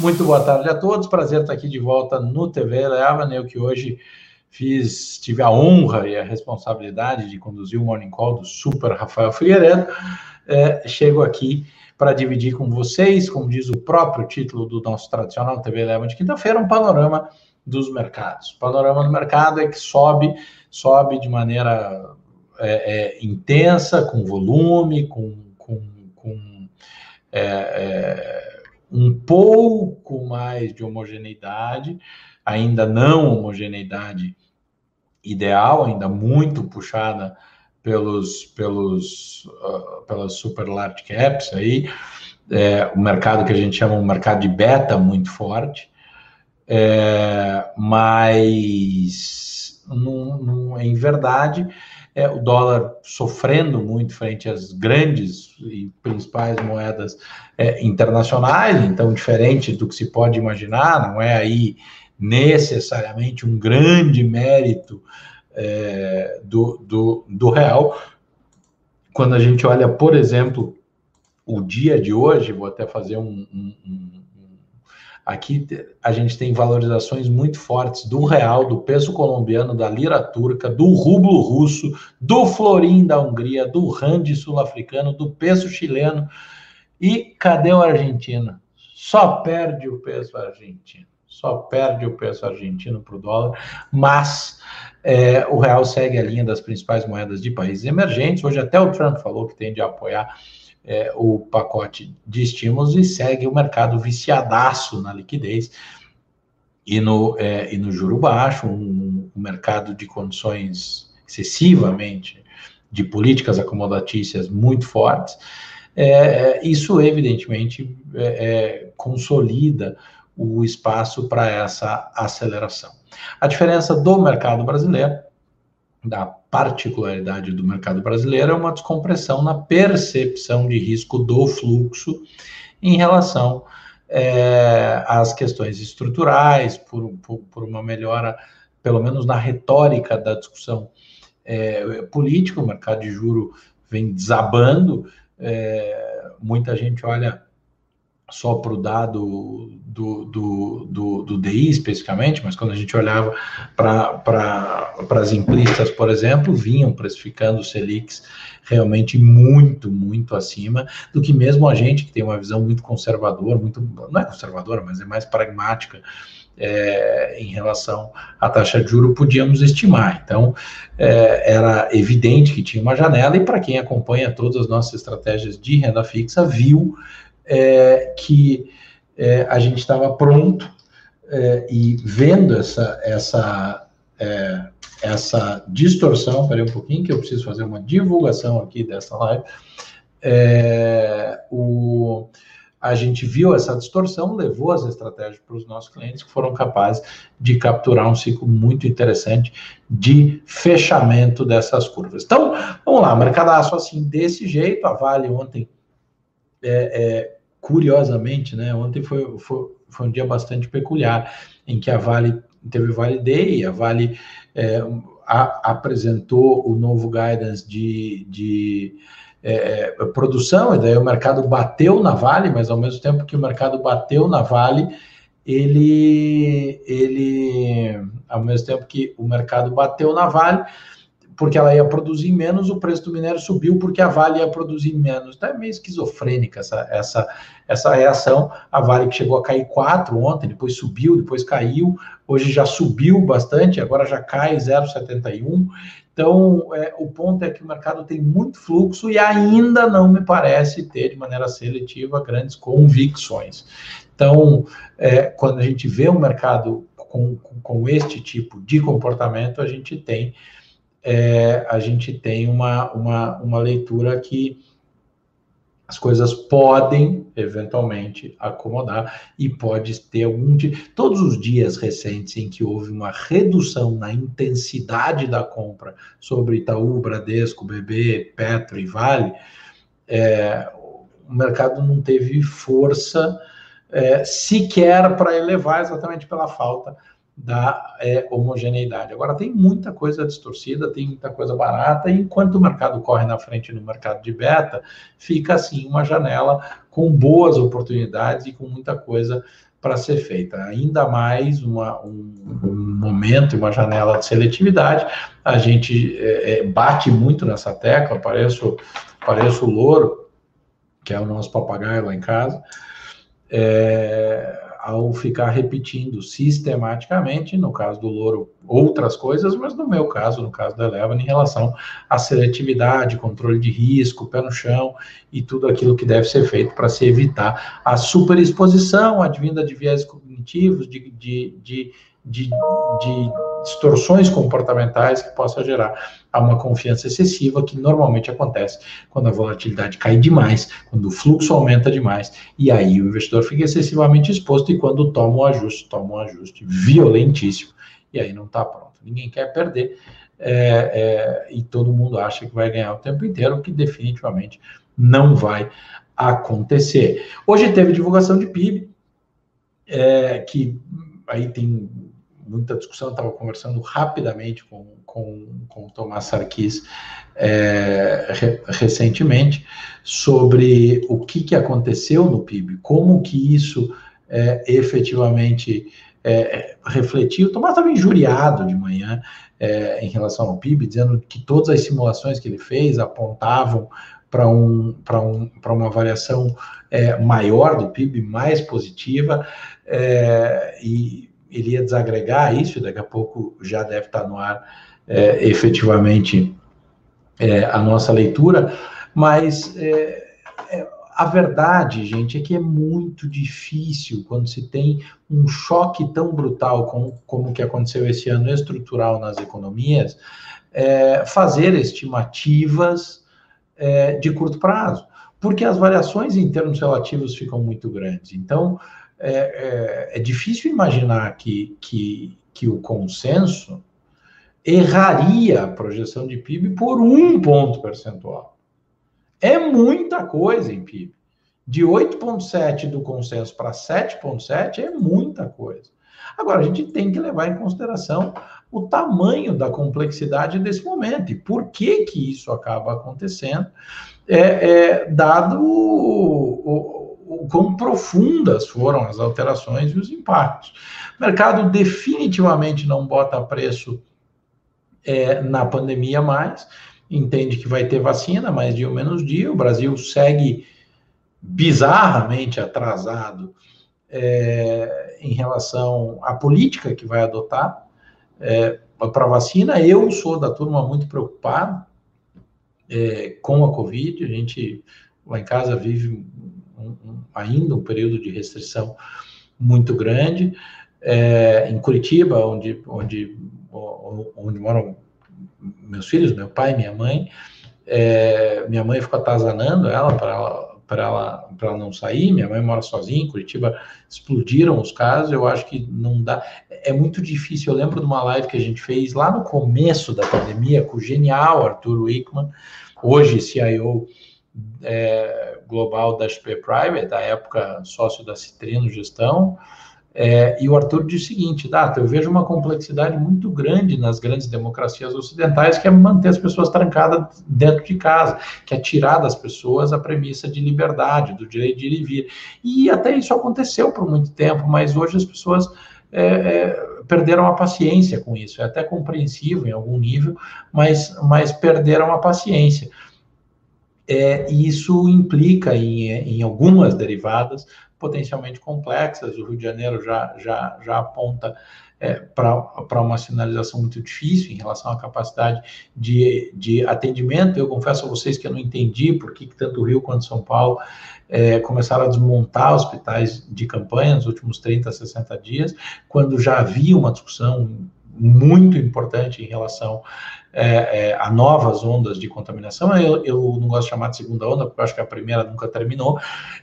Muito boa tarde a todos. Prazer estar aqui de volta no TV Leva, né? Eu que hoje fiz, tive a honra e a responsabilidade de conduzir o Morning Call do Super Rafael Figueiredo. É, chego aqui para dividir com vocês, como diz o próprio título do nosso tradicional TV Leva de quinta-feira, um panorama dos mercados. O panorama do mercado é que sobe, sobe de maneira é, é, intensa, com volume, com, com, com é, é um pouco mais de homogeneidade, ainda não homogeneidade ideal, ainda muito puxada pelos, pelos, uh, pelas super large caps aí, é, o mercado que a gente chama um mercado de beta muito forte, é, mas não, não, em verdade é, o dólar sofrendo muito frente às grandes e principais moedas é, internacionais, então diferente do que se pode imaginar, não é aí necessariamente um grande mérito é, do, do, do real. Quando a gente olha, por exemplo, o dia de hoje, vou até fazer um, um, um Aqui a gente tem valorizações muito fortes do real, do peso colombiano, da lira turca, do rublo russo, do florim da Hungria, do rand sul-africano, do peso chileno. E cadê o argentino? Só perde o peso argentino. Só perde o peso argentino para o dólar, mas é, o real segue a linha das principais moedas de países emergentes. Hoje até o Trump falou que tem de apoiar é, o pacote de estímulos e segue o mercado viciadaço na liquidez e no, é, e no juro baixo, um, um, mercado de condições excessivamente de políticas acomodatícias muito fortes. É, isso, evidentemente, é, é, consolida o espaço para essa aceleração. A diferença do mercado brasileiro da particularidade do mercado brasileiro é uma descompressão na percepção de risco do fluxo em relação é, às questões estruturais, por, por, por, uma melhora, pelo menos na retórica da discussão é, política, o mercado de juro vem desabando, é, muita gente olha só para o dado do, do, do, do, DI especificamente, mas quando a gente olhava para as implistas, por exemplo, vinham precificando Selics realmente muito, muito acima do que mesmo a gente que tem uma visão muito conservadora, muito, não é conservadora, mas é mais pragmática é, em relação à taxa de juro podíamos estimar. Então, é, era evidente que tinha uma janela, e para quem acompanha todas as nossas estratégias de renda fixa, viu é, que é, a gente estava pronto é, e vendo essa, essa, é, essa distorção, peraí um pouquinho que eu preciso fazer uma divulgação aqui dessa live, é, o, a gente viu essa distorção, levou as estratégias para os nossos clientes que foram capazes de capturar um ciclo muito interessante de fechamento dessas curvas. Então, vamos lá, mercadaço assim, desse jeito, a Vale ontem é, é, curiosamente, né, ontem foi, foi, foi, um dia bastante peculiar, em que a Vale teve Vale Day, a Vale é, a, apresentou o novo guidance de, de é, é, produção, e daí o mercado bateu na Vale, mas ao mesmo tempo que o mercado bateu na Vale, ele, ele ao mesmo tempo que o mercado bateu na Vale, porque ela ia produzir menos, o preço do minério subiu porque a Vale ia produzir menos. Então é meio esquizofrênica essa, essa, essa reação. A Vale que chegou a cair 4 ontem, depois subiu, depois caiu, hoje já subiu bastante, agora já cai 0,71. Então, é, o ponto é que o mercado tem muito fluxo e ainda não me parece ter, de maneira seletiva, grandes convicções. Então, é, quando a gente vê um mercado com, com, com este tipo de comportamento, a gente tem é, a gente tem uma, uma, uma leitura que as coisas podem eventualmente acomodar e pode ter algum dia. Todos os dias recentes em que houve uma redução na intensidade da compra sobre Itaú, Bradesco, BB, Petro e Vale, é, o mercado não teve força é, sequer para elevar exatamente pela falta da é, homogeneidade. Agora, tem muita coisa distorcida, tem muita coisa barata, e enquanto o mercado corre na frente no mercado de beta, fica assim uma janela com boas oportunidades e com muita coisa para ser feita. Ainda mais uma, um, um, momento, uma janela de seletividade, a gente é, é bate muito nessa tecla, pareço, pareço o louro, que é o nosso papagaio lá em casa, é, ao ficar repetindo sistematicamente, no caso do louro, outras coisas, mas no meu caso, no caso da Eleven, em relação à seletividade, controle de risco, pé no chão e tudo aquilo que deve ser feito para se evitar a superexposição advinda de viés cognitivos, de, de, de, de, de distorções comportamentais que possa gerar a uma confiança excessiva, que normalmente acontece quando a volatilidade cai demais, quando o fluxo aumenta demais, e aí o investidor fica excessivamente exposto, e quando toma um ajuste, toma um ajuste violentíssimo, e aí não está pronto. Ninguém quer perder, é, é, e todo mundo acha que vai ganhar o tempo inteiro, que definitivamente não vai acontecer. Hoje teve divulgação de PIB, é, que aí tem muita discussão, estava conversando rapidamente com, com, com o Tomás Sarkis é, re, recentemente sobre o que, que aconteceu no PIB, como que isso é, efetivamente é, refletiu. O Tomás estava injuriado de manhã é, em relação ao PIB, dizendo que todas as simulações que ele fez apontavam para um, um, uma variação é, maior do PIB, mais positiva, é, e ele ia desagregar isso, daqui a pouco já deve estar no ar é, efetivamente é, a nossa leitura, mas é, é, a verdade, gente, é que é muito difícil quando se tem um choque tão brutal como, como que aconteceu esse ano estrutural nas economias, é, fazer estimativas é, de curto prazo, porque as variações em termos relativos ficam muito grandes. Então, é, é, é difícil imaginar que, que, que o consenso erraria a projeção de PIB por um ponto percentual. É muita coisa em PIB. De 8,7 do consenso para 7,7 é muita coisa. Agora, a gente tem que levar em consideração o tamanho da complexidade desse momento e por que que isso acaba acontecendo, é, é dado o, o quão profundas foram as alterações e os impactos. O mercado definitivamente não bota preço é, na pandemia mais, entende que vai ter vacina mais dia ou menos dia, o Brasil segue bizarramente atrasado é, em relação à política que vai adotar é, para vacina. Eu sou da turma muito preocupado é, com a Covid, a gente lá em casa vive um, ainda um período de restrição muito grande. É, em Curitiba, onde, onde, onde moram meus filhos, meu pai, minha mãe, é, minha mãe ficou atazanando ela para ela para ela, ela não sair. Minha mãe mora sozinha em Curitiba, explodiram os casos. Eu acho que não dá. É muito difícil. Eu lembro de uma live que a gente fez lá no começo da pandemia com o genial Arthur Wickman, hoje CIO é, global da XP Private, da época sócio da Citrino Gestão, é, e o Arthur diz o seguinte, Data, eu vejo uma complexidade muito grande nas grandes democracias ocidentais, que é manter as pessoas trancadas dentro de casa, que é tirar das pessoas a premissa de liberdade, do direito de ir e vir. E até isso aconteceu por muito tempo, mas hoje as pessoas é, é, perderam a paciência com isso. É até compreensivo em algum nível, mas, mas perderam a paciência é, e isso implica em, em algumas derivadas potencialmente complexas. O Rio de Janeiro já, já, já aponta é, para uma sinalização muito difícil em relação à capacidade de, de atendimento. Eu confesso a vocês que eu não entendi por que tanto o Rio quanto São Paulo é, começaram a desmontar hospitais de campanha nos últimos 30, 60 dias, quando já havia uma discussão muito importante em relação é, é, a novas ondas de contaminação. Eu, eu, não gosto de chamar de segunda onda, porque eu acho que a primeira nunca terminou.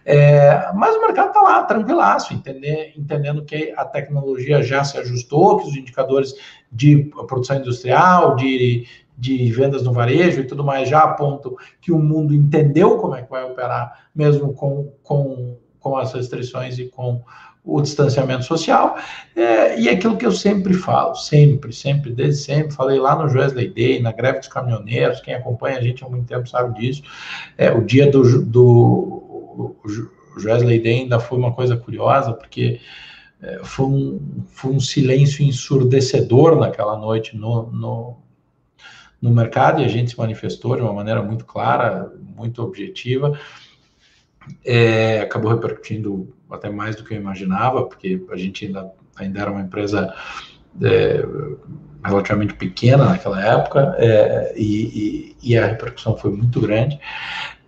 É, mas o mercado está lá, tranquilaço, entender, entendendo que a tecnologia já se ajustou, que os indicadores de produção industrial, de, de vendas no varejo e tudo mais já apontam que o mundo entendeu como é que vai operar, mesmo com, com, com as restrições e com o distanciamento social, é, e é aquilo que eu sempre falo, sempre, sempre, desde sempre, falei lá no Wesley Day, na greve dos caminhoneiros, quem acompanha a gente há muito tempo sabe disso, é, o dia do, do Wesley Day ainda foi uma coisa curiosa, porque é, foi, um, foi um silêncio ensurdecedor naquela noite no, no, no mercado e a gente se manifestou de uma maneira muito clara, muito objetiva. É, acabou repercutindo até mais do que eu imaginava, porque a gente ainda, ainda era uma empresa é, relativamente pequena naquela época é, e, e, e, a repercussão foi muito grande.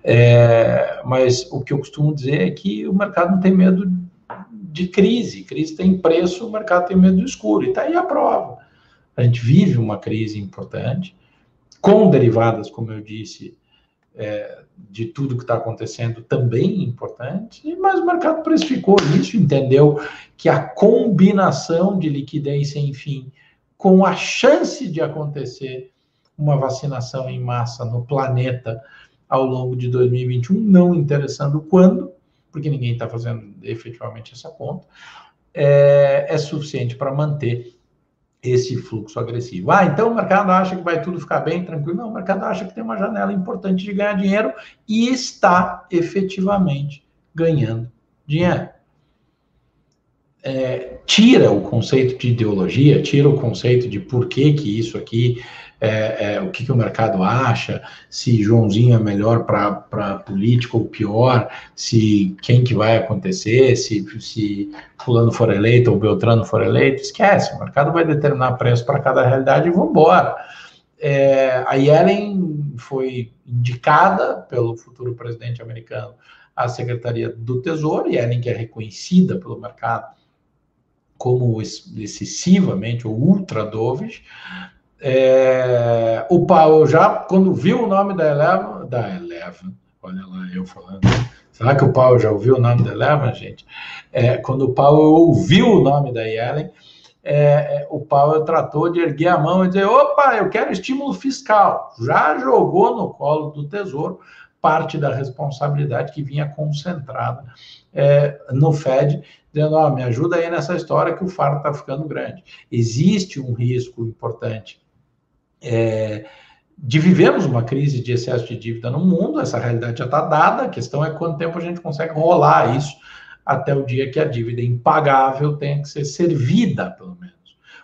É, mas o que eu costumo dizer é que o mercado não tem medo de crise. Crise tem preço, o mercado tem medo do escuro. E está aí a prova. A gente vive uma crise importante, com derivadas, como eu disse, é, de tudo que está acontecendo também importante, mas o mercado precificou isso, entendeu? Que a combinação de liquidez sem fim com a chance de acontecer uma vacinação em massa no planeta ao longo de 2021, não interessando quando, porque ninguém está fazendo efetivamente essa conta, é, é suficiente para manter esse fluxo agressivo. Ah, então o mercado acha que vai tudo ficar bem, tranquilo. Não, o mercado acha que tem uma janela importante de ganhar dinheiro e está efetivamente ganhando dinheiro é, tira o conceito de ideologia, tira o conceito de por que, que isso aqui, é, é, o que, que o mercado acha, se Joãozinho é melhor para político ou pior, se quem que vai acontecer, se, se fulano for eleito ou Beltrano for eleito, esquece, o mercado vai determinar preço para cada realidade e vamos embora. É, a Yellen foi indicada pelo futuro presidente americano à Secretaria do Tesouro, Yellen que é reconhecida pelo mercado como excessivamente ou ultra dovish. É, o Paulo já, quando viu o nome da Eleven, da Eleven, olha lá eu falando, será que o Paulo já ouviu o nome da Eleven, gente? É, quando o Paulo ouviu o nome da Yellen, é, é, o Paulo tratou de erguer a mão e dizer: opa, eu quero estímulo fiscal. Já jogou no colo do Tesouro parte da responsabilidade que vinha concentrada é, no Fed, dizendo: oh, me ajuda aí nessa história que o fardo está ficando grande. Existe um risco importante é, de vivermos uma crise de excesso de dívida no mundo, essa realidade já está dada, a questão é quanto tempo a gente consegue rolar isso até o dia que a dívida impagável tenha que ser servida, pelo menos.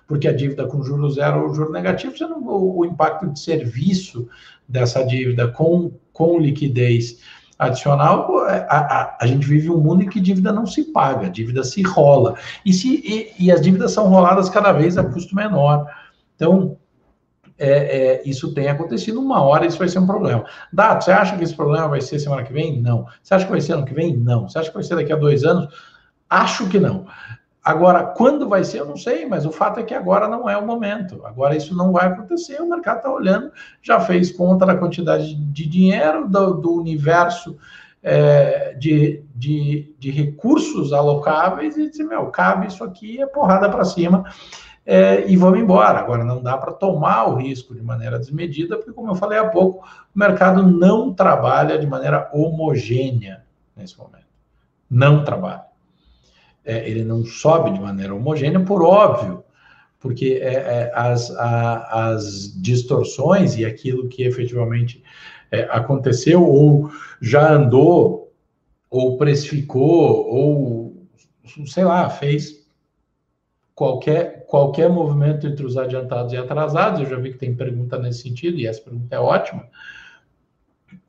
Porque a dívida com juro zero ou juro negativo, você não, o, impacto de serviço dessa dívida com, com liquidez adicional, a, a, a, gente vive um mundo em que dívida não se paga, dívida se rola. E, se, e, e as dívidas são roladas cada vez a custo menor. Então, é, é, isso tem acontecido, uma hora isso vai ser um problema. Dato, você acha que esse problema vai ser semana que vem? Não. Você acha que vai ser ano que vem? Não. Você acha que vai ser daqui a dois anos? Acho que não. Agora, quando vai ser, eu não sei, mas o fato é que agora não é o momento. Agora isso não vai acontecer, o mercado está olhando, já fez conta da quantidade de dinheiro, do, do universo é, de, de, de, recursos alocáveis e disse, meu, cabe isso aqui, é porrada para cima é, e vamos embora. Agora, não dá para tomar o risco de maneira desmedida, porque, como eu falei há pouco, o mercado não trabalha de maneira homogênea nesse momento. Não trabalha é, ele não sobe de maneira homogênea, por óbvio, porque é, é, as, a, as distorções e aquilo que efetivamente é, aconteceu ou já andou ou precificou ou sei lá fez qualquer qualquer movimento entre os adiantados e atrasados eu já vi que tem pergunta nesse sentido e essa pergunta é ótima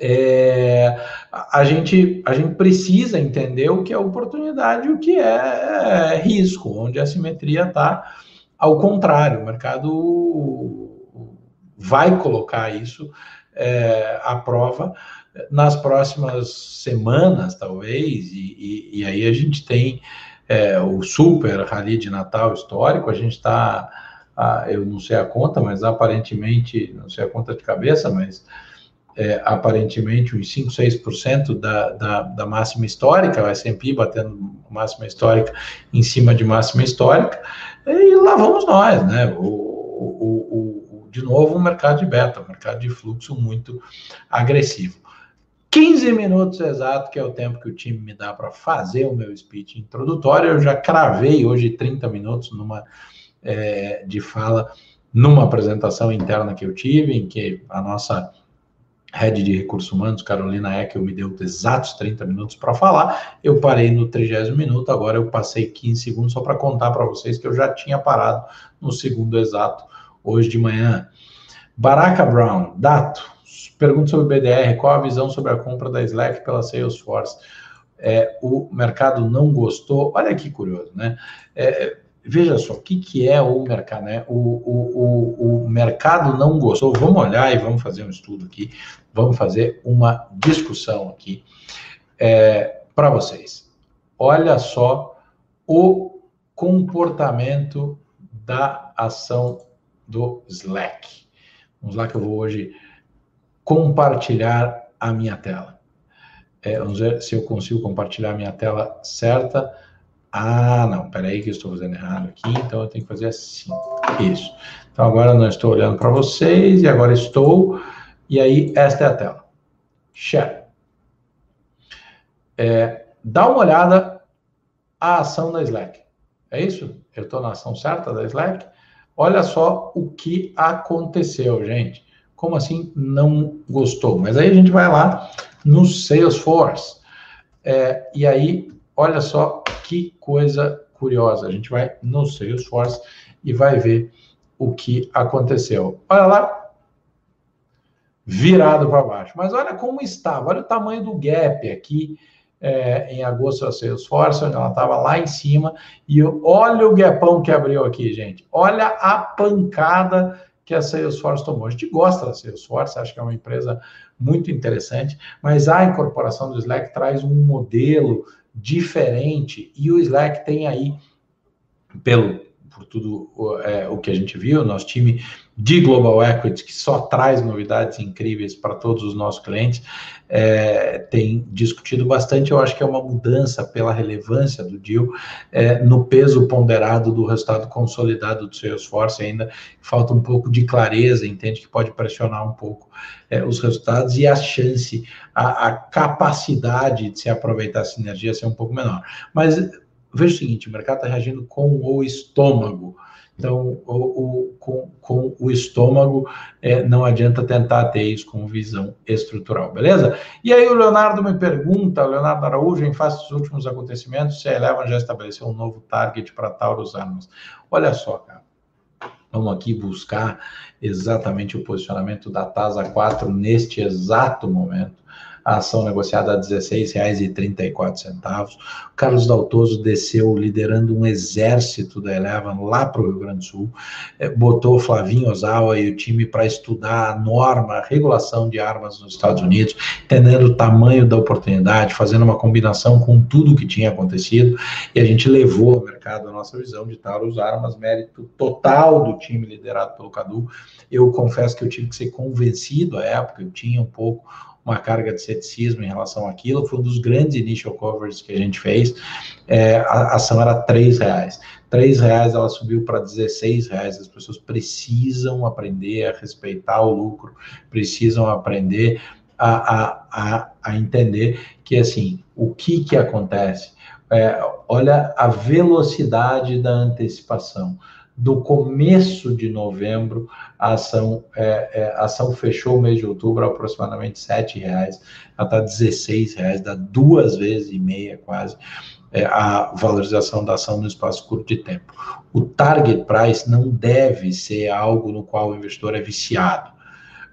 é, a, gente, a gente precisa entender o que é oportunidade e o que é risco, onde a simetria está ao contrário. O mercado vai colocar isso é, à prova nas próximas semanas, talvez, e, e, e aí a gente tem é, o super rally de Natal histórico, a gente está, eu não sei a conta, mas aparentemente, não sei a conta de cabeça, mas é, aparentemente uns 5, 6% da, da, da máxima histórica, o S&P batendo máxima histórica em cima de máxima histórica, e lá vamos nós, né? O, o, o, de novo, um mercado de beta, um mercado de fluxo muito agressivo. 15 minutos exato, que é o tempo que o time me dá para fazer o meu speech introdutório. Eu já cravei hoje 30 minutos numa é, de fala numa apresentação interna que eu tive, em que a nossa head de recursos humanos, Carolina Eckel, me deu exatos 30 minutos para falar. Eu parei no 30 minuto, agora eu passei 15 segundos só para contar para vocês que eu já tinha parado no segundo exato hoje de manhã. Baraka Brown, Dato, pergunta sobre o BDR, qual a visão sobre a compra da Slack pela Salesforce? É, o mercado não gostou, olha que curioso, né? É, veja só, o que, que é o mercado, né? O, o, o, o mercado não gostou, vamos olhar e vamos fazer um estudo aqui, vamos fazer uma discussão aqui é, para vocês. Olha só o comportamento da ação do Slack. Vamos lá que eu vou hoje compartilhar a minha tela. É, vamos ver se eu consigo compartilhar a minha tela certa. Ah, não, peraí que eu estou fazendo errado aqui, então eu tenho que fazer assim. Isso. Então agora não estou olhando para vocês e agora estou. E aí, esta é a tela. Share. É, dá uma olhada a ação da Slack. É isso? Eu estou na ação certa da Slack? Olha só o que aconteceu, gente. Como assim não gostou? Mas aí a gente vai lá no Salesforce. É, e aí, olha só que coisa curiosa. A gente vai no Salesforce e vai ver o que aconteceu. Olha lá, virado para baixo. Mas olha como estava, olha o tamanho do gap aqui é, em agosto da Salesforce, onde ela estava lá em cima, e olha o gapão que abriu aqui, gente. Olha a pancada que a Salesforce tomou. A gente gosta da Salesforce, acho que é uma empresa muito interessante, mas a incorporação do Slack traz um modelo diferente e o Slack tem aí, pelo por tudo é, o que a gente viu, nosso time de Global Equity, que só traz novidades incríveis para todos os nossos clientes, é, tem discutido bastante. Eu acho que é uma mudança pela relevância do deal é, no peso ponderado do resultado consolidado do Salesforce. Ainda falta um pouco de clareza, entende que pode pressionar um pouco é, os resultados e a chance, a, a capacidade de se aproveitar a sinergia ser um pouco menor. Mas veja o seguinte: o mercado está reagindo com o estômago. Então, o, o, com, com, o estômago, é, não adianta tentar ter isso com visão estrutural, beleza? E aí o Leonardo me pergunta, Leonardo Araújo, em face dos últimos acontecimentos, se a Eleven já estabeleceu um novo target para Taurus Armas. Olha só, cara. Vamos aqui buscar exatamente o posicionamento da TASA 4 neste exato momento a ação negociada a R$ 16,34. O Carlos Daltoso desceu liderando um exército da Eleven lá para o Rio Grande do Sul, é, botou Flavinho Ozawa e o time para estudar a norma, a regulação de armas nos Estados Unidos, entendendo o tamanho da oportunidade, fazendo uma combinação com tudo o que tinha acontecido, e a gente levou ao mercado a nossa visão de Taurus Armas, mérito total do time liderado pelo Cadu. Eu confesso que eu tive que ser convencido à época, eu tinha um pouco uma carga de ceticismo em relação àquilo. Foi um dos grandes initial covers que a gente fez. É, a ação era três reais. Três reais ela subiu para 16 reais. As pessoas precisam aprender a respeitar o lucro, precisam aprender a, a, a, a entender que assim o que que acontece. É, olha a velocidade da antecipação do começo de novembro, a ação, é, é, ação fechou o mês de outubro aproximadamente R$ reais, ela está R$ reais, dá duas vezes e meia quase é, a valorização da ação no espaço curto de tempo. O target price não deve ser algo no qual o investidor é viciado.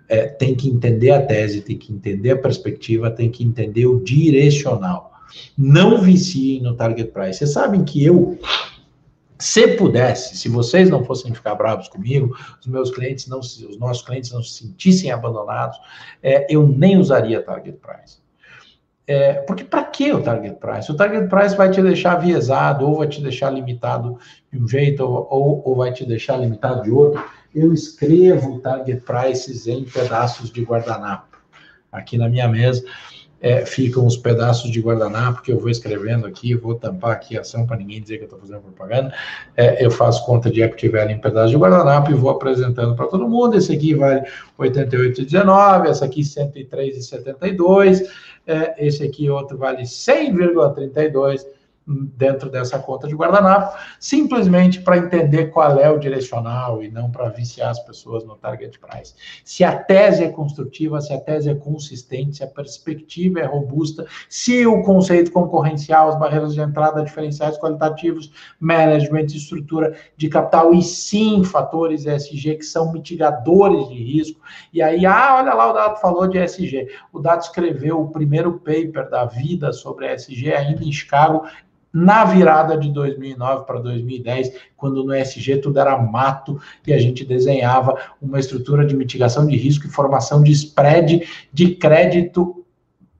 É, tem que entender a tese, tem que entender a perspectiva, tem que entender o direcional. Não viciem no target price. Vocês sabem que eu se pudesse, se vocês não fossem ficar bravos comigo, os meus clientes não, os nossos clientes não se sentissem abandonados, é, eu nem usaria target price. É, porque para que o target price? O target price vai te deixar viesado, ou vai te deixar limitado de um jeito, ou, ou, ou vai te deixar limitado de outro. Eu escrevo target prices em pedaços de guardanapo aqui na minha mesa é, ficam os pedaços de guardanapo que eu vou escrevendo aqui, vou tampar aqui a ação para ninguém dizer que eu estou fazendo propaganda. É, eu faço conta de equity value em pedaços de guardanapo e vou apresentando para todo mundo. Esse aqui vale 88,19, essa aqui 103,72, é, esse aqui outro vale 100,32 dentro dessa conta de guardanapo, simplesmente para entender qual é o direcional e não para viciar as pessoas no target price. Se a tese é construtiva, se a tese é consistente, se a perspectiva é robusta, se o conceito concorrencial, as barreiras de entrada, diferenciais qualitativos, management, estrutura de capital e sim fatores ESG que são mitigadores de risco. E aí, ah, olha lá, o Dado falou de ESG. O Dado escreveu o primeiro paper da vida sobre ESG ainda em Chicago na virada de 2009 para 2010, quando no ESG tudo era mato e a gente desenhava uma estrutura de mitigação de risco e formação de spread de crédito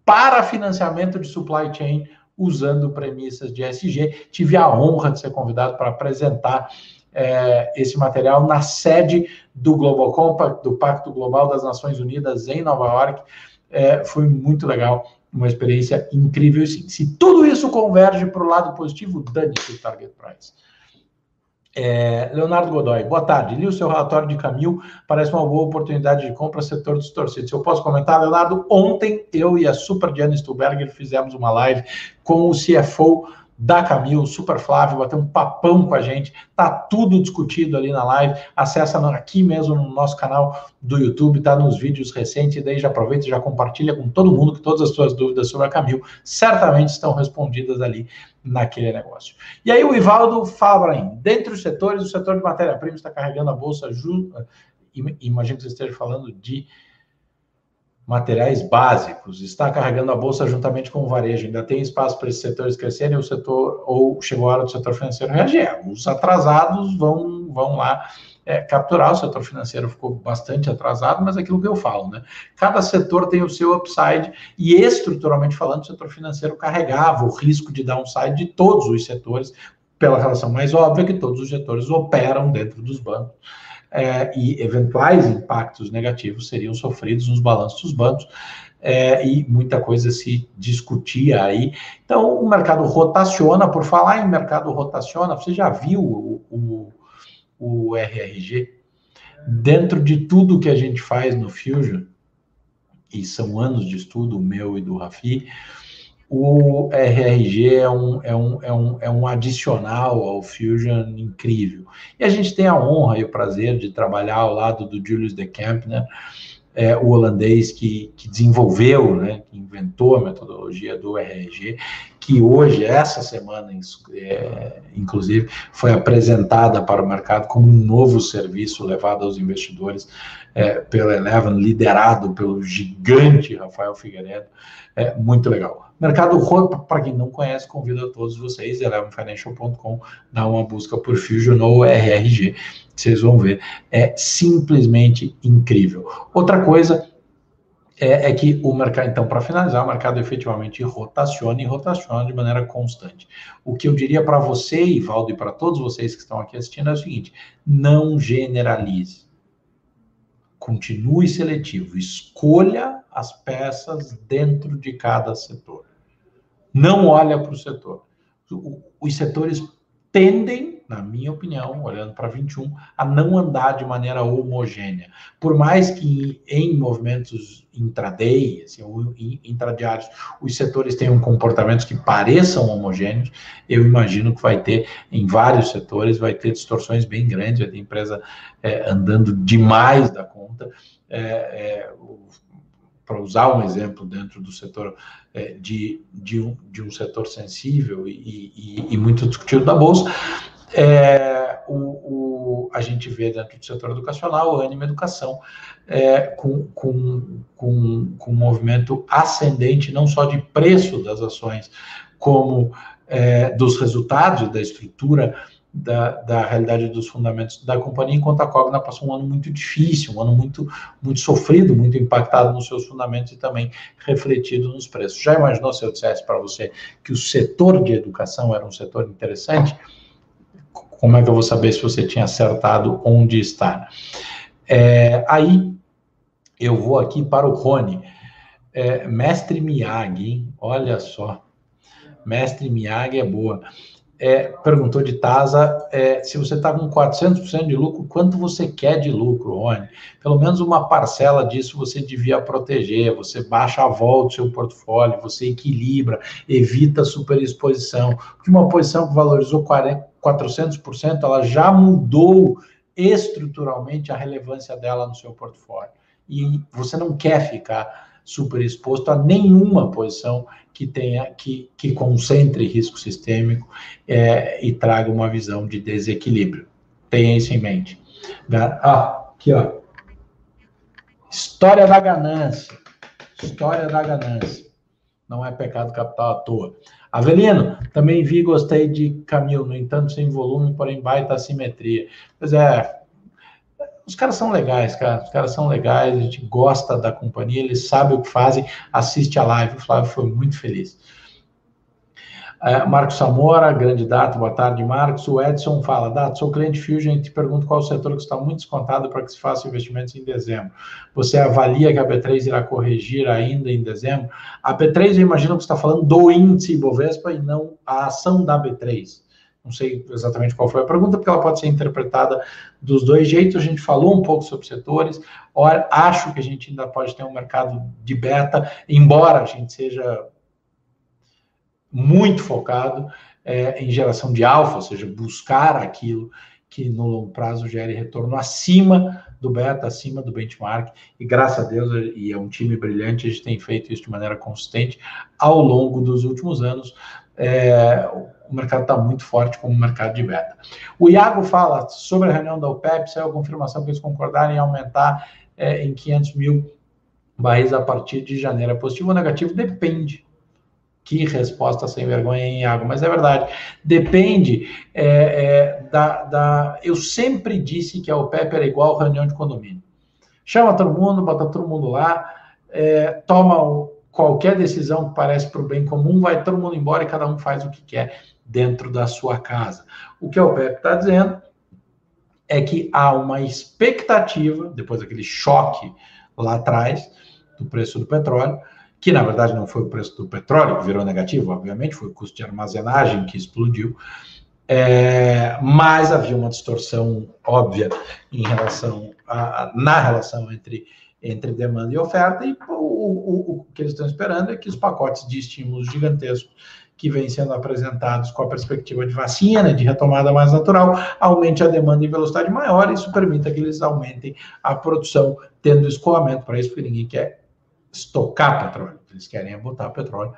para financiamento de supply chain usando premissas de ESG. Tive a honra de ser convidado para apresentar é, esse material na sede do Global Compact, do Pacto Global das Nações Unidas em Nova York. É, foi muito legal uma experiência incrível. Sim. Se tudo isso converge para o lado positivo, dane-se o target price. É, Leonardo Godoy, boa tarde. Li o seu relatório de Camil, parece uma boa oportunidade de compra setor dos torcidos. Se eu posso comentar, Leonardo, ontem eu e a Super Diana Stuberger fizemos uma live com o CFO da Camil, Super Flávio, bater um papão com a gente. Tá tudo discutido ali na live. Acessa aqui mesmo no nosso canal do YouTube, tá nos vídeos recentes. Daí já aproveita e já compartilha com todo mundo que todas as suas dúvidas sobre a Camil certamente estão respondidas ali naquele negócio. E aí o Ivaldo fala mim, dentre os setores, o setor de matéria-prima está carregando a bolsa, imagino que você esteja falando de materiais básicos, está carregando a bolsa juntamente com o varejo. Ainda tem espaço para esses setores crescerem, o setor ou chegou a hora do setor financeiro reagir. Os atrasados vão vão lá é, capturar. O setor financeiro ficou bastante atrasado, mas é aquilo que eu falo, né? Cada setor tem o seu upside e estruturalmente falando, o setor financeiro carregava o risco de downside de todos os setores, pela relação mais óbvia que todos os setores operam dentro dos bancos é, e eventuais impactos negativos seriam sofridos nos balanços dos bancos. É, e muita coisa se discutia aí. Então, o mercado rotaciona. Por falar em mercado rotaciona, você já viu o, o, o RRG? Dentro de tudo que a gente faz no Fusion, e são anos de estudo, o meu e do Rafi, o RRG é um, é, um, é, um, é um adicional ao Fusion incrível. E a gente tem a honra e o prazer de trabalhar ao lado do Julius de Kempner, né? é, o holandês que, que desenvolveu, né, que inventou a metodologia do RRG, que hoje, essa semana, é, inclusive, foi apresentada para o mercado como um novo serviço levado aos investidores é, pela Eleven, liderado pelo gigante Rafael Figueiredo. É muito legal. Mercado Roto, para quem não conhece, convido a todos vocês, elevenfinancial.com, dá uma busca por Fusion ou RRG, vocês vão ver. É simplesmente incrível. Outra coisa é, é, que o mercado, então, para finalizar, o mercado efetivamente rotaciona e rotaciona de maneira constante. O que eu diria para você, Ivaldo, e para todos vocês que estão aqui assistindo é o seguinte: não generalize. Continue seletivo, escolha as peças dentro de cada setor. Não olha para o setor. Os setores tendem, na minha opinião, olhando para 21, a não andar de maneira homogênea. Por mais que em movimentos intraday, assim, ou intradiários, os setores tenham comportamentos que pareçam homogêneos, eu imagino que vai ter, em vários setores, vai ter distorções bem grandes, vai ter empresa é, andando demais da conta. É, é, para usar um exemplo dentro do setor é, de, de, um, de um setor sensível e, e, e muito discutido da Bolsa, é, o, o, a gente vê dentro do setor educacional, o Anima Educação, é, com, com, com, com um movimento ascendente, não só de preço das ações, como é, dos resultados da estrutura da, da realidade dos fundamentos da companhia, enquanto a Cogna passou um ano muito difícil, um ano muito, muito sofrido, muito impactado nos seus fundamentos e também refletido nos preços. Já imaginou se eu dissesse para você que o setor de educação era um setor interessante? Como é que eu vou saber se você tinha acertado onde está? É, aí eu vou aqui para o Rony. É, Mestre Miyagi, olha só. Mestre Miyagi é boa. é, perguntou de TASA, é, se você está com 400% de lucro, quanto você quer de lucro, Rony? Pelo menos uma parcela disso você devia proteger, você baixa a volta do seu portfólio, você equilibra, evita superexposição, porque uma posição que valorizou 40, 400%, ela já mudou estruturalmente a relevância dela no seu portfólio. E você não quer ficar super exposto a nenhuma posição que tenha que, que concentre risco sistêmico é, e traga uma visão de desequilíbrio. Tenha isso em mente. Ah, aqui ó. História da ganância. História da ganância. Não é pecado capital à toa. Avelino, também vi, gostei de Camilo, no entanto, sem volume, porém baita assimetria. Pois é, os caras são legais, cara. Os caras são legais, a gente gosta da companhia, eles sabem o que fazem. Assiste a live, o Flávio foi muito feliz. Uh, Marcos Samora, grande data, boa tarde, Marcos. O Edson fala: Dato, sou cliente Fusion e te pergunto qual o setor que está muito descontado para que se faça investimentos em dezembro. Você avalia que a B3 irá corrigir ainda em dezembro? A B3, eu imagino que você está falando do índice Ibovespa e não a ação da B3. Não sei exatamente qual foi a pergunta, porque ela pode ser interpretada dos dois jeitos. A gente falou um pouco sobre setores. Acho que a gente ainda pode ter um mercado de beta, embora a gente seja muito focado é, em geração de alfa, ou seja, buscar aquilo que no longo prazo gere retorno acima do beta, acima do benchmark. E graças a Deus, e é um time brilhante, a gente tem feito isso de maneira consistente ao longo dos últimos anos. É, o mercado está muito forte como mercado de beta. O Iago fala sobre a reunião da OPEP, saiu a confirmação que eles concordaram em aumentar é, em 500 mil barris a partir de janeiro. É positivo ou negativo? Depende. Que resposta sem vergonha, hein, Iago? Mas é verdade. Depende é, é, da, da. Eu sempre disse que a OPEP era igual reunião de condomínio. Chama todo mundo, bota todo mundo lá, é, toma qualquer decisão que parece para o bem comum, vai todo mundo embora e cada um faz o que quer dentro da sua casa. O que a OPEP está dizendo é que há uma expectativa, depois daquele choque lá atrás, do preço do petróleo, que na verdade não foi o preço do petróleo que virou negativo, obviamente, foi o custo de armazenagem que explodiu, é, mas havia uma distorção óbvia em relação a, na relação entre, entre demanda e oferta, e o, o, o que eles estão esperando é que os pacotes de estímulos gigantescos que vêm sendo apresentados com a perspectiva de vacina, de retomada mais natural, aumente a demanda em velocidade maior, e isso permita que eles aumentem a produção, tendo escoamento para isso, porque ninguém quer estocar petróleo, eles querem é botar petróleo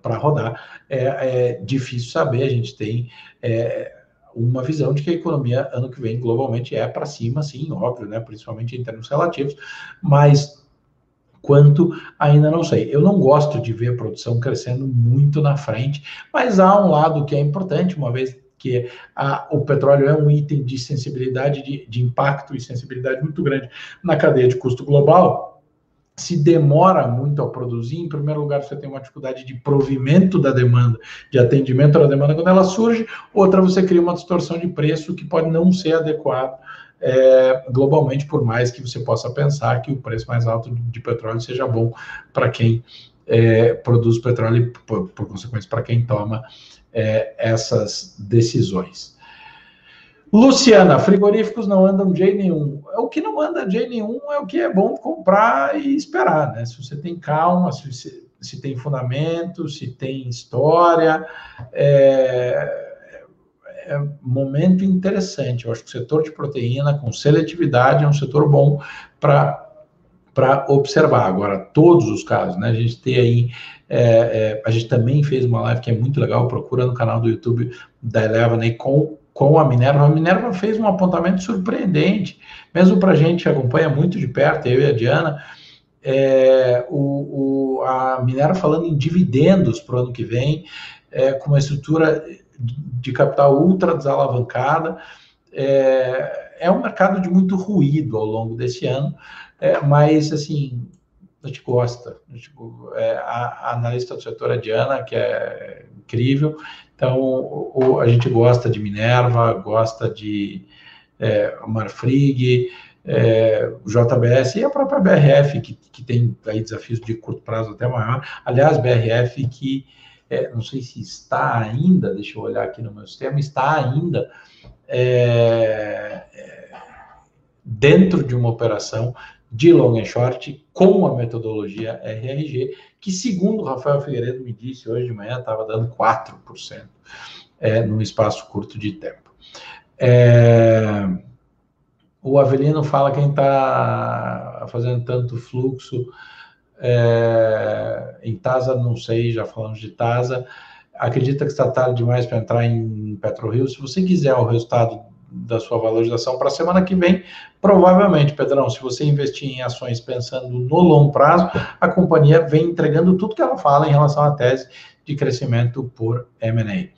para rodar. É, é, difícil saber, a gente tem é, uma visão de que a economia ano que vem globalmente é para cima, sim, óbvio, né, principalmente em termos relativos, mas quanto ainda não sei. Eu não gosto de ver a produção crescendo muito na frente, mas há um lado que é importante, uma vez que a, o petróleo é um item de sensibilidade, de, de impacto e sensibilidade muito grande na cadeia de custo global, se demora muito a produzir, em primeiro lugar, você tem uma dificuldade de provimento da demanda, de atendimento da demanda quando ela surge, outra, você cria uma distorção de preço que pode não ser adequado é, globalmente, por mais que você possa pensar que o preço mais alto de petróleo seja bom para quem é, produz petróleo e, por, por consequência, para quem toma é, essas decisões. Luciana, frigoríficos não andam de jeito nenhum. O que não anda de jeito nenhum é o que é bom comprar e esperar, né? Se você tem calma, se, se, se tem fundamento, se tem história, é, é um momento interessante. Eu acho que o setor de proteína com seletividade é um setor bom para para observar. Agora, todos os casos, né? A gente tem aí, é, é, a gente também fez uma live que é muito legal, procura no canal do YouTube da Eleven aí com, com a Minerva. A Minerva fez um apontamento surpreendente, mesmo para a gente que acompanha muito de perto, eu e a Diana, é, o, o, a Minerva falando em dividendos para o ano que vem, é, com uma estrutura de capital ultra desalavancada. É, é um mercado de muito ruído ao longo desse ano, é, mas assim a gente gosta. A, gente, é, a, a, analista do setor é Diana, que é incrível. Então o, a gente gosta de Minerva, gosta de é, Marfrig, é, JBS e a própria BRF, que, que tem aí desafios de curto prazo até maior. Aliás, BRF que é, não sei se está ainda, deixa eu olhar aqui no meu sistema, está ainda é, é dentro de uma operação de long and short com a metodologia RRG, que segundo o Rafael Figueiredo me disse hoje de manhã, estava dando 4% é, num espaço curto de tempo. É, o Avelino fala quem está fazendo tanto fluxo é, em TASA, não sei, já falamos de TASA, acredita que está tarde demais para entrar em PetroRio. Se você quiser o resultado da sua valorização para a semana que vem, provavelmente, Pedrão, se você investir em ações pensando no longo prazo, a companhia vem entregando tudo que ela fala em relação à tese de crescimento por M&A.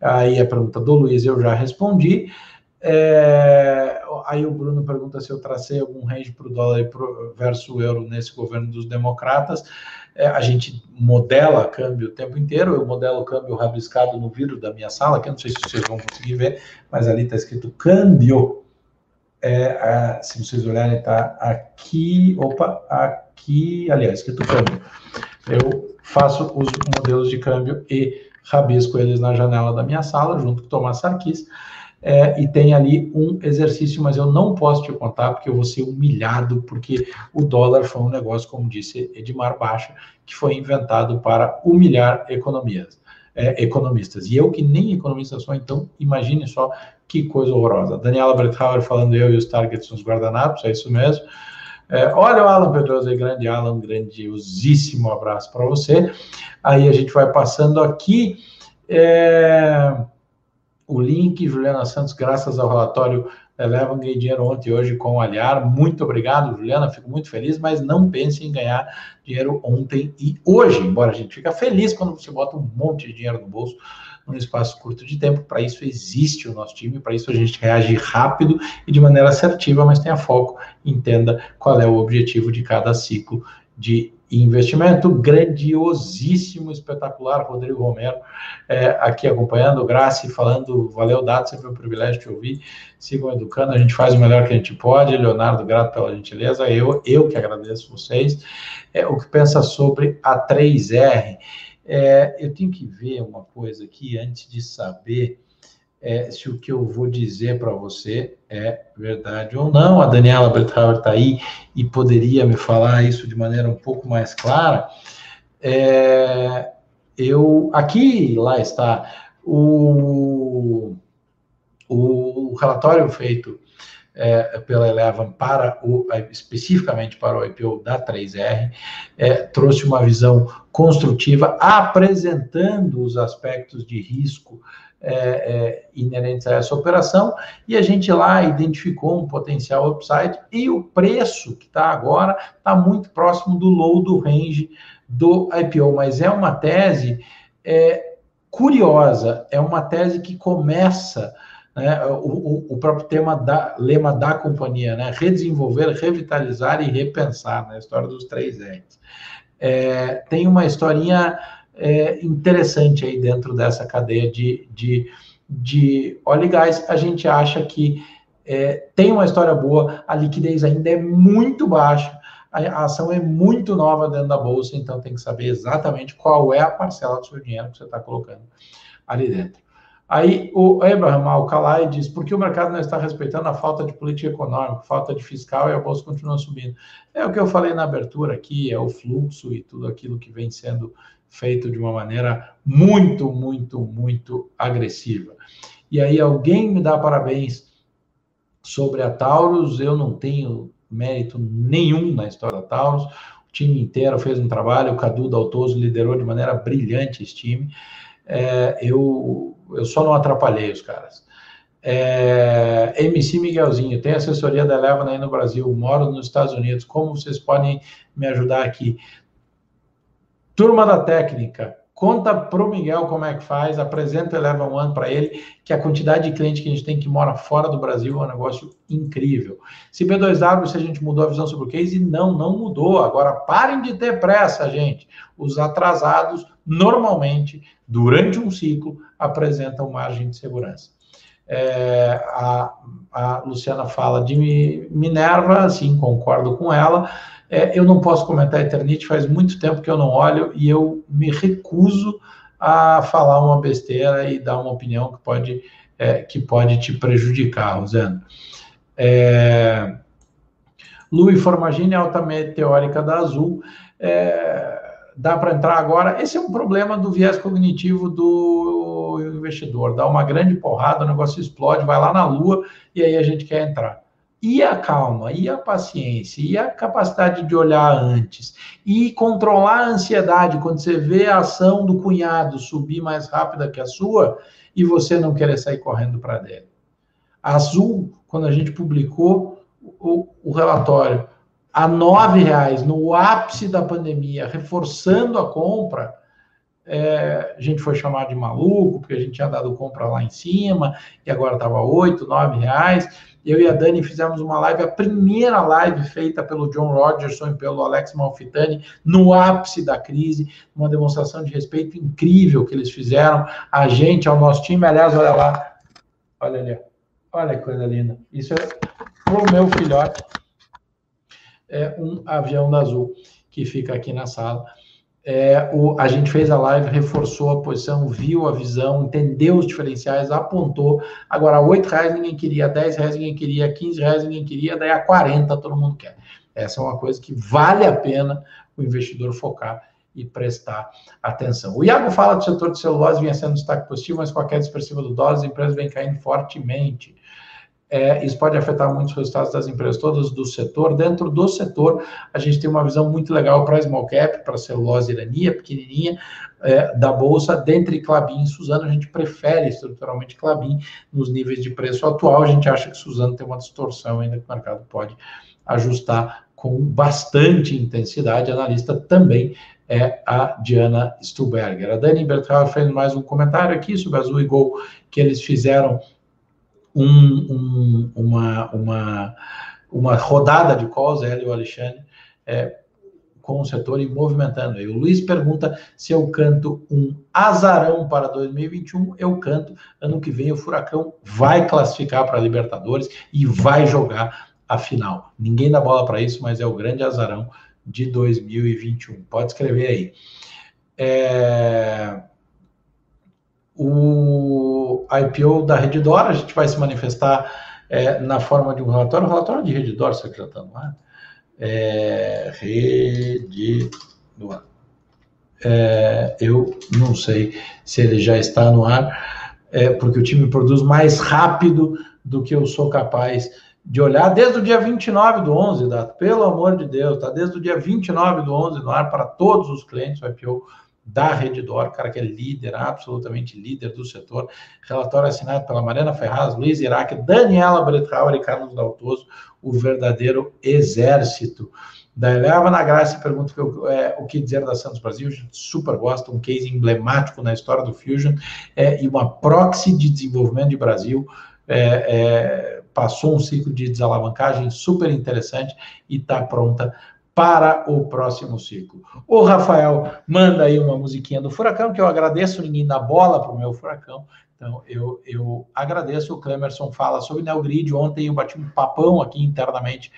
Aí a pergunta do Luiz eu já respondi. É, aí o Bruno pergunta se eu tracei algum range para o dólar versus o euro nesse governo dos democratas. É, a gente modela câmbio o tempo inteiro, eu modelo câmbio rabiscado no vidro da minha sala, que eu não sei se vocês vão conseguir ver, mas ali está escrito câmbio. É, se vocês olharem, está aqui, opa, aqui, aliás, escrito câmbio. Eu faço os modelos de câmbio e rabisco eles na janela da minha sala, junto com o Tomás Sarkis é, e tem ali um exercício, mas eu não posso te contar porque eu vou ser humilhado, porque o dólar foi um negócio, como disse Edmar Baixa, que foi inventado para humilhar economias, é, economistas. E eu que nem economista sou, então imagine só que coisa horrorosa. Daniela Brethauer falando eu e os targets nos guardanapos, é isso mesmo. É, olha o Alan Pedroso grande Alan, grandiosíssimo abraço para você. Aí a gente vai passando aqui. É o link, Juliana Santos, graças ao relatório Elevam, ganhei dinheiro ontem e hoje com o Aliar. Muito obrigado, Juliana, fico muito feliz, mas não pense em ganhar dinheiro ontem e hoje, embora a gente fica feliz quando você bota um monte de dinheiro no bolso num espaço curto de tempo. Para isso existe o nosso time, para isso a gente reage rápido e de maneira assertiva, mas tenha foco, entenda qual é o objetivo de cada ciclo de investimento grandiosíssimo, espetacular, Rodrigo Romero, é, aqui acompanhando, Graça falando, valeu, Dato, sempre um privilégio te ouvir, sigam educando, a gente faz o melhor que a gente pode, Leonardo, grato pela gentileza, eu, eu que agradeço vocês, é, o que pensa sobre a 3R, é, eu tenho que ver uma coisa aqui, antes de saber é, se o que eu vou dizer para você é verdade ou não. A Daniela Brethauer está aí e poderia me falar isso de maneira um pouco mais clara. É, eu aqui lá está o, o relatório feito é, pela Eleven para o especificamente para o IPO da 3R é, trouxe uma visão construtiva apresentando os aspectos de risco é, é, inerentes a essa operação, e a gente lá identificou um potencial upside, e o preço que está agora está muito próximo do low do range do IPO, mas é uma tese é, curiosa, é uma tese que começa. Né, o, o, próprio tema da lema da companhia, né, redesenvolver, revitalizar e repensar, na né, história dos três R's. É, tem uma historinha é, interessante aí dentro dessa cadeia de, de, de óleo e gás. A gente acha que é, tem uma história boa, a liquidez ainda é muito baixa, a ação é muito nova dentro da bolsa, então tem que saber exatamente qual é a parcela do seu dinheiro que você está colocando ali dentro. Aí o Abraham Alcalay diz: por que o mercado não está respeitando a falta de política econômica, falta de fiscal e a bolsa continua subindo? É o que eu falei na abertura aqui, é o fluxo e tudo aquilo que vem sendo feito de uma maneira muito, muito, muito agressiva. E aí alguém me dá parabéns sobre a Taurus, eu não tenho mérito nenhum na história da Taurus, o time inteiro fez um trabalho, o Cadu Daltoso liderou de maneira brilhante esse time, é, eu, eu só não atrapalhei os caras. É, MC Miguelzinho, tem assessoria da Eleva aí no Brasil, moro nos Estados Unidos, como vocês podem me ajudar aqui? Turma da técnica, conta para o Miguel como é que faz, apresenta o Eleva One para ele, que a quantidade de cliente que a gente tem que mora fora do Brasil é um negócio incrível. Se B2W, se a gente mudou a visão sobre o case, não, não mudou. Agora parem de ter pressa, gente. Os atrasados, normalmente, durante um ciclo, apresentam margem de segurança. É, a, a Luciana fala de Minerva, sim, concordo com ela. É, eu não posso comentar a Eternite, faz muito tempo que eu não olho e eu me recuso a falar uma besteira e dar uma opinião que pode, é, que pode te prejudicar, Rosendo. É, Lui Formagini, altamente teórica da Azul. É, dá para entrar agora. Esse é um problema do viés cognitivo do investidor. Dá uma grande porrada, o negócio explode, vai lá na lua e aí a gente quer entrar. E a calma, e a paciência, e a capacidade de olhar antes, e controlar a ansiedade quando você vê a ação do cunhado subir mais rápida que a sua e você não querer sair correndo para dentro. Azul, quando a gente publicou o, o relatório a nove reais no ápice da pandemia, reforçando a compra, é, a gente foi chamado de maluco, porque a gente tinha dado compra lá em cima, e agora estava oito, nove reais. Eu e a Dani fizemos uma live, a primeira live feita pelo John Rogerson e pelo Alex Malfitani, no ápice da crise, uma demonstração de respeito incrível que eles fizeram a gente, ao nosso time. Aliás, olha lá, olha ali, olha que coisa linda. Isso é pro meu filhote é um avião da Azul que fica aqui na sala. É, o, a gente fez a live, reforçou a posição, viu a visão, entendeu os diferenciais, apontou. Agora, oito reais ninguém queria, dez reais ninguém queria, quinze reais ninguém queria, daí a 40 todo mundo quer. Essa é uma coisa que vale a pena o investidor focar e prestar atenção. O Iago fala do setor de celulose vinha sendo destaque positivo, mas com a queda expressiva do dólar, as empresas vêm caindo fortemente é, isso pode afetar muitos resultados das empresas todas do setor. Dentro do setor, a gente tem uma visão muito legal para small cap, para celulose irania, pequenininha, é, da bolsa, dentre Clabin e Suzano, a gente prefere estruturalmente Clabin nos níveis de preço atual. A gente acha que Suzano tem uma distorção ainda que o mercado pode ajustar com bastante intensidade. Analista também é a Diana Stuberger. A Dani Bertrand fez mais um comentário aqui sobre Azul e Gol que eles fizeram um, um, uma, uma, uma rodada de calls, ela e o Alexandre, é, com o setor e movimentando. E o Luiz pergunta se eu canto um azarão para 2021. Eu canto. Ano que vem o Furacão vai classificar para a Libertadores e vai jogar a final. Ninguém dá bola para isso, mas é o grande azarão de 2021. Pode escrever aí. É o IPO da Redditor, a gente vai se manifestar é, na forma de um relatório, um relatório de Redditor, será que já está no ar? É, Redditor. É, eu não sei se ele já está no ar, é, porque o time produz mais rápido do que eu sou capaz de olhar desde o dia 29 do 11, Dato, pelo amor de Deus, tá desde o dia 29 do 11 no ar para todos os clientes o IPO da Redditor, cara que é líder, absolutamente líder do setor. Relatório assinado pela Mariana Ferraz, Luiz Iraque, Daniela Bretrauer e Carlos Daltoso, o verdadeiro exército da Eleva na Graça pergunta é, o que dizer da Santos Brasil, super gosta, um case emblemático na história do Fusion é, e uma proxy de desenvolvimento de Brasil. É, é, passou um ciclo de desalavancagem super interessante e está pronta para o próximo ciclo. O Rafael manda aí uma musiquinha do Furacão, que eu agradeço, ninguém dá bola para o meu Furacão, então eu, eu agradeço. O Clemerson fala sobre Neogrid, ontem eu bati um papão aqui internamente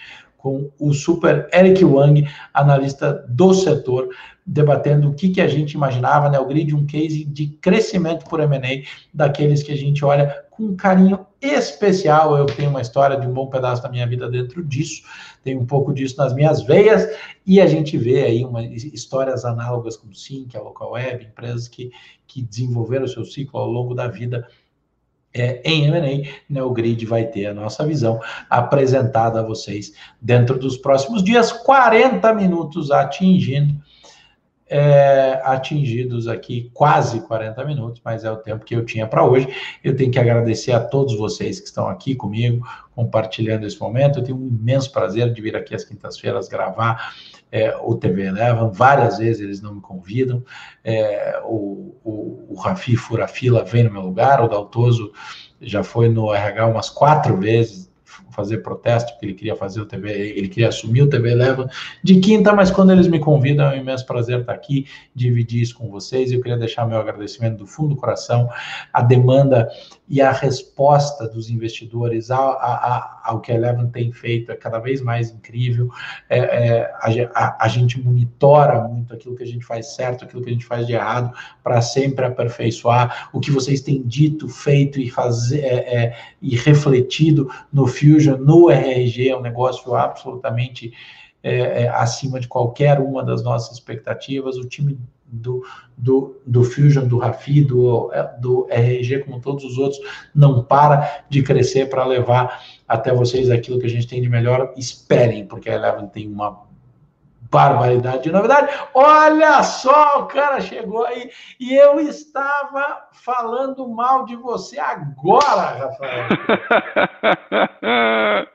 com o super Eric Wang, analista do setor, debatendo o que, que a gente imaginava, né? O grid, um case de crescimento por M&A, daqueles que a gente olha com um carinho especial. Eu tenho uma história de um bom pedaço da minha vida dentro disso, tenho um pouco disso nas minhas veias, e a gente vê aí uma, histórias análogas como Sync, a Local Web, empresas que, que desenvolveram o seu ciclo ao longo da vida é, em M&A, né, o Grid vai ter a nossa visão apresentada a vocês dentro dos próximos dias, 40 minutos atingindo, é, atingidos aqui quase 40 minutos, mas é o tempo que eu tinha para hoje. Eu tenho que agradecer a todos vocês que estão aqui comigo, compartilhando esse momento. Eu tenho um imenso prazer de vir aqui às quintas-feiras gravar é, o TV Eleven, várias vezes eles não me convidam, é, o, o, o Rafi Furafila vem no meu lugar, o Daltoso já foi no RH umas quatro vezes, fazer protesto, porque ele queria fazer o TV, ele queria assumir o TV Eleven de quinta, mas quando eles me convidam, é um imenso prazer estar aqui, dividir isso com vocês. Eu queria deixar meu agradecimento do fundo do coração, a demanda e a resposta dos investidores ao, ao, ao que a Eleven tem feito é cada vez mais incrível. É, é, a, a, gente monitora muito aquilo que a gente faz certo, aquilo que a gente faz de errado, para sempre aperfeiçoar o que vocês têm dito, feito e fazer é, é e refletido no Fusion, no RRG, é um negócio absolutamente é, é, acima de qualquer uma das nossas expectativas. O time do, do, do Fusion, do Rafi, do, do RG, como todos os outros, não para de crescer para levar até vocês aquilo que a gente tem de melhor. Esperem, porque a Eleven tem uma barbaridade de novidade. Olha só, o cara chegou aí e eu estava falando mal de você agora, Rafael.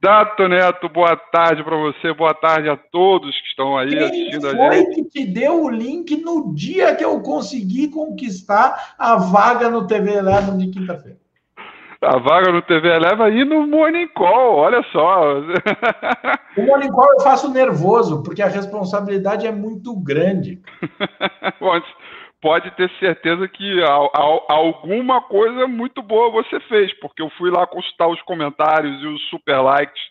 Dato Neto, boa tarde para você, boa tarde a todos que estão aí Quem assistindo a gente. Foi que te deu o link no dia que eu consegui conquistar a vaga no TV Eleven de quinta-feira? A vaga no TV Eleva e no Morning Call, olha só. O Morning Call eu faço nervoso, porque a responsabilidade é muito grande. Pode ter certeza que alguma coisa muito boa você fez, porque eu fui lá consultar os comentários e os super likes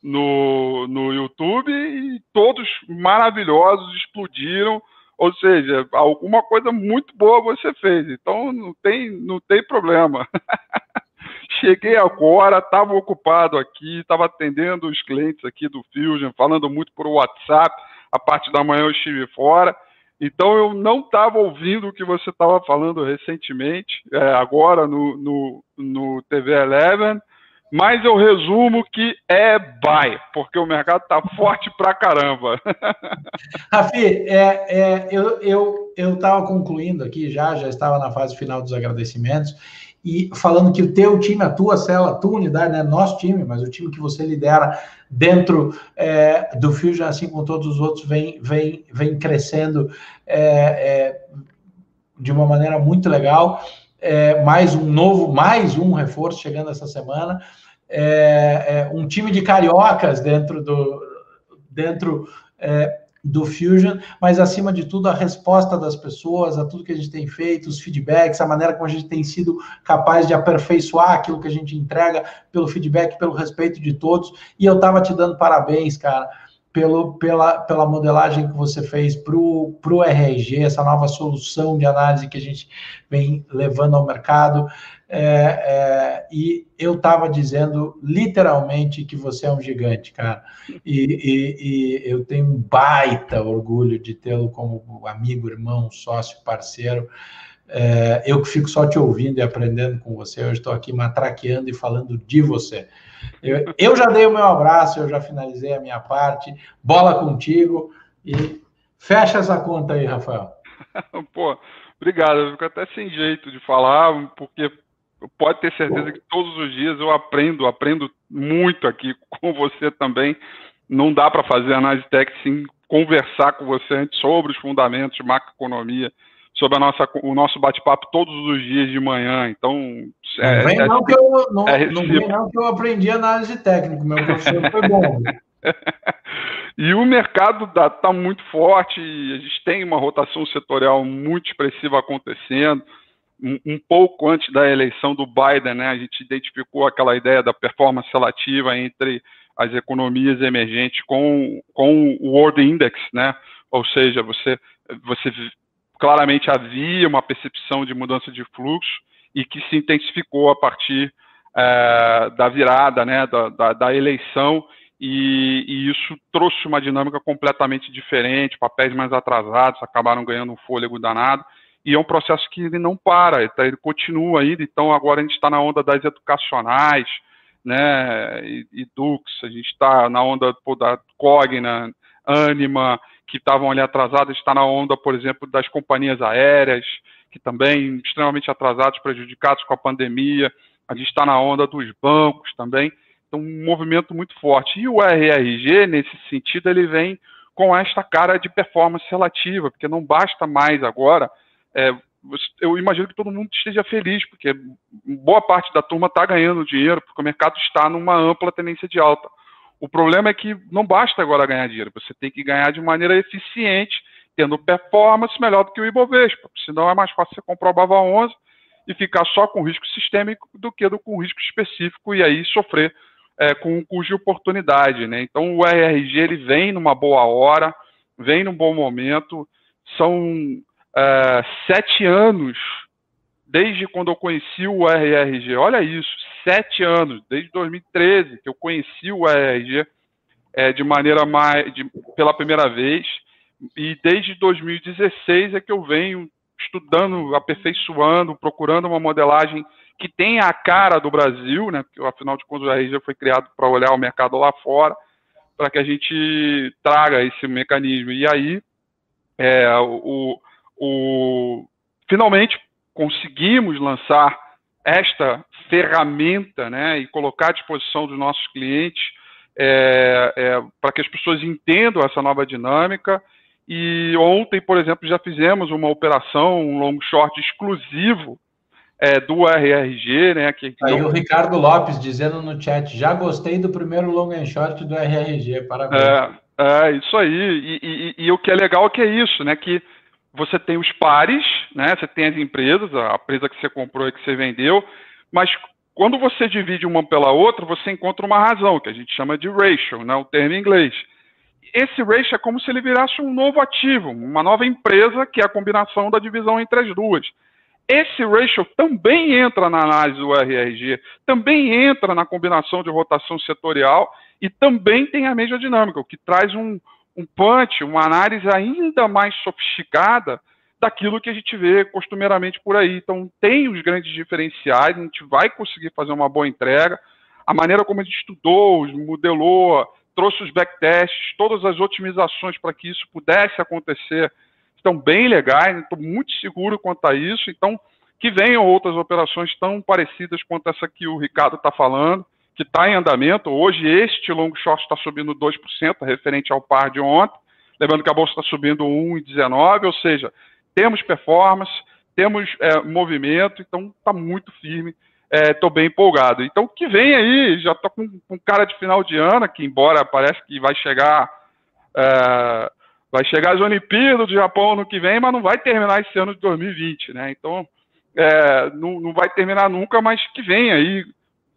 no, no YouTube e todos maravilhosos, explodiram. Ou seja, alguma coisa muito boa você fez. Então não tem, não tem problema. Cheguei agora, estava ocupado aqui, estava atendendo os clientes aqui do Fusion, falando muito por WhatsApp. A parte da manhã eu estive fora. Então eu não estava ouvindo o que você estava falando recentemente, é, agora no, no, no TV Eleven, mas eu resumo que é buy, porque o mercado está forte pra caramba. Rafi, é, é, eu estava eu, eu concluindo aqui já, já estava na fase final dos agradecimentos, e falando que o teu time, a tua célula, a tua unidade, né, nosso time, mas o time que você lidera dentro é, do Fusion, assim como todos os outros, vem, vem, vem crescendo é, é, de uma maneira muito legal. É, mais um novo, mais um reforço chegando essa semana. É, é, um time de cariocas dentro do dentro do Fusion, mas acima de tudo a resposta das pessoas, a tudo que a gente tem feito, os feedbacks, a maneira como a gente tem sido capaz de aperfeiçoar aquilo que a gente entrega pelo feedback, pelo respeito de todos. E eu estava te dando parabéns, cara, pelo, pela, pela modelagem que você fez para o RRG, essa nova solução de análise que a gente vem levando ao mercado. É, é, e eu estava dizendo literalmente que você é um gigante, cara. E, e, e eu tenho um baita orgulho de tê-lo como amigo, irmão, sócio, parceiro. É, eu que fico só te ouvindo e aprendendo com você, hoje estou aqui matraqueando e falando de você. Eu, eu já dei o meu abraço, eu já finalizei a minha parte. Bola contigo e fecha essa conta aí, Rafael. Pô, obrigado. Eu fico até sem jeito de falar, porque pode ter certeza que todos os dias eu aprendo, aprendo muito aqui com você também. Não dá para fazer análise técnica sem conversar com você antes sobre os fundamentos de macroeconomia, sobre a nossa, o nosso bate-papo todos os dias de manhã. Então, é, não vem é, não que eu não, é não vem não que eu aprendi análise técnica, meu professor foi bom. e o mercado está muito forte, a gente tem uma rotação setorial muito expressiva acontecendo um, pouco antes da eleição do Biden, né, a gente identificou aquela ideia da performance relativa entre as economias emergentes com, com o World Index, né, ou seja, você, você claramente havia uma percepção de mudança de fluxo e que se intensificou a partir é, da virada, né, da, da, da eleição e, e, isso trouxe uma dinâmica completamente diferente, papéis mais atrasados acabaram ganhando um fôlego danado, e é um processo que ele não para, ele, tá, continua ainda, então agora a gente está na onda das educacionais, né, e, e Dux, a gente está na onda pô, da Cogna, Anima, que estavam ali atrasadas, está na onda, por exemplo, das companhias aéreas, que também extremamente atrasados, prejudicados com a pandemia, a gente está na onda dos bancos também, então um movimento muito forte. E o RRG, nesse sentido, ele vem com esta cara de performance relativa, porque não basta mais agora é, eu imagino que todo mundo esteja feliz, porque boa parte da turma está ganhando dinheiro, porque o mercado está numa ampla tendência de alta. O problema é que não basta agora ganhar dinheiro, você tem que ganhar de maneira eficiente, tendo performance melhor do que o Ibovespa, senão é mais fácil você comprar o Bava 11 e ficar só com risco sistêmico do que com risco específico e aí sofrer é, com um custo de oportunidade. Né? Então o RRG ele vem numa boa hora, vem num bom momento, são é, sete anos desde quando eu conheci o RRG. Olha isso, sete anos, desde 2013 que eu conheci o RRG é, de maneira mais, de, pela primeira vez, e desde 2016 é que eu venho estudando, aperfeiçoando, procurando uma modelagem que tenha a cara do Brasil, né? Porque afinal de contas o RRG foi criado para olhar o mercado lá fora, para que a gente traga esse mecanismo. E aí, é, o, o, finalmente conseguimos lançar esta ferramenta né, e colocar à disposição dos nossos clientes é, é, para que as pessoas entendam essa nova dinâmica. E ontem, por exemplo, já fizemos uma operação, um long short exclusivo é, do RRG, né? Que, Aí o Ricardo Lopes dizendo no chat, já gostei do primeiro long short do RRG, parabéns. É, é isso aí. E, e, e, o que é legal é que é isso, né? Que você tem os pares, né? Você tem as empresas, a empresa que você comprou e que você vendeu, mas quando você divide uma pela outra, você encontra uma razão, que a gente chama de ratio, né? O termo em inglês. Esse ratio é como se ele virasse um novo ativo, uma nova empresa, que é a combinação da divisão entre as duas. Esse ratio também entra na análise do RRG, também entra na combinação de rotação setorial e também tem a mesma dinâmica, o que traz um, um punch, uma análise ainda mais sofisticada daquilo que a gente vê costumeiramente por aí. Então, tem os grandes diferenciais, a gente vai conseguir fazer uma boa entrega. A maneira como a gente estudou, modelou, trouxe os backtests, todas as otimizações para que isso pudesse acontecer estão bem legais, estou muito seguro quanto a isso. Então, que venham outras operações tão parecidas quanto essa que o Ricardo está falando que está em andamento. Hoje, este long short está subindo 2%, referente ao par de ontem. Lembrando que a bolsa está subindo 1,19%, ou seja, temos performance, temos é, movimento, então está muito firme. Estou é, bem empolgado. Então, que vem aí, já estou com, com, cara de final de ano, que embora parece que vai chegar. É, vai chegar as Olimpíadas do Japão no que vem, mas não vai terminar esse ano de 2020, né? Então, é, não, não vai terminar nunca, mas que vem aí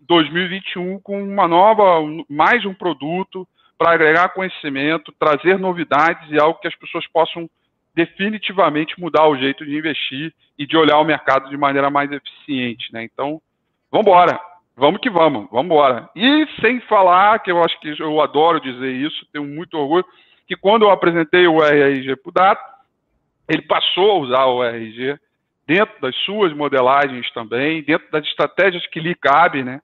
2021 com uma nova, mais um produto para agregar conhecimento, trazer novidades e algo que as pessoas possam definitivamente mudar o jeito de investir e de olhar o mercado de maneira mais eficiente, né? Então, vamos embora, vamos que vamos, vamos embora. E sem falar, que eu acho que eu adoro dizer isso, tenho muito orgulho, que quando eu apresentei o RRG para o Dato, ele passou a usar o RRG dentro das suas modelagens também, dentro das estratégias que lhe cabe, né?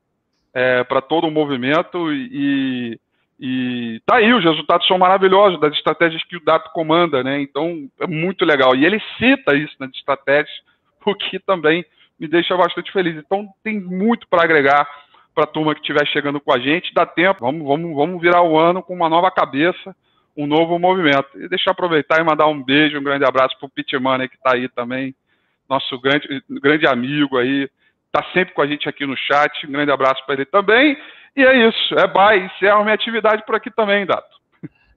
É, para todo o movimento e, e tá aí, os resultados são maravilhosos das estratégias que o Dato comanda, né? Então é muito legal. E ele cita isso nas estratégias, o que também me deixa bastante feliz. Então tem muito para agregar para a turma que estiver chegando com a gente. Dá tempo, vamos, vamos, vamos virar o ano com uma nova cabeça, um novo movimento. E deixa eu aproveitar e mandar um beijo, um grande abraço para o Pitman que está aí também, nosso grande, grande amigo aí, está sempre com a gente aqui no chat. Um grande abraço para ele também. E é isso, é bye. Encerro minha atividade por aqui também, Dato.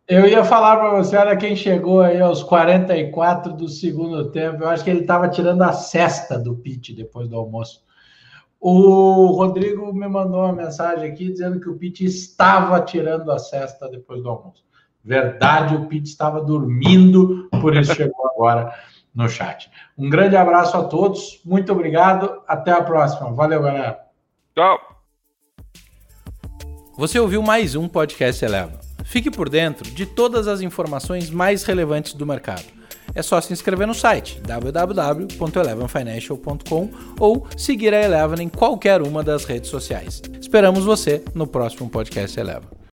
Eu ia falar para você, olha quem chegou aí aos 44 do segundo tempo. Eu acho que ele estava tirando a cesta do pitch depois do almoço. O Rodrigo me mandou uma mensagem aqui dizendo que o pitch estava tirando a cesta depois do almoço. Verdade, o pitch estava dormindo, por isso chegou agora no chat. Um grande abraço a todos, muito obrigado, até a próxima. Valeu, galera. Tchau. Você ouviu mais um podcast Eleva. Fique por dentro de todas as informações mais relevantes do mercado. É só se inscrever no site www.elevenfinancial.com ou seguir a Eleven em qualquer uma das redes sociais. Esperamos você no próximo podcast Eleva.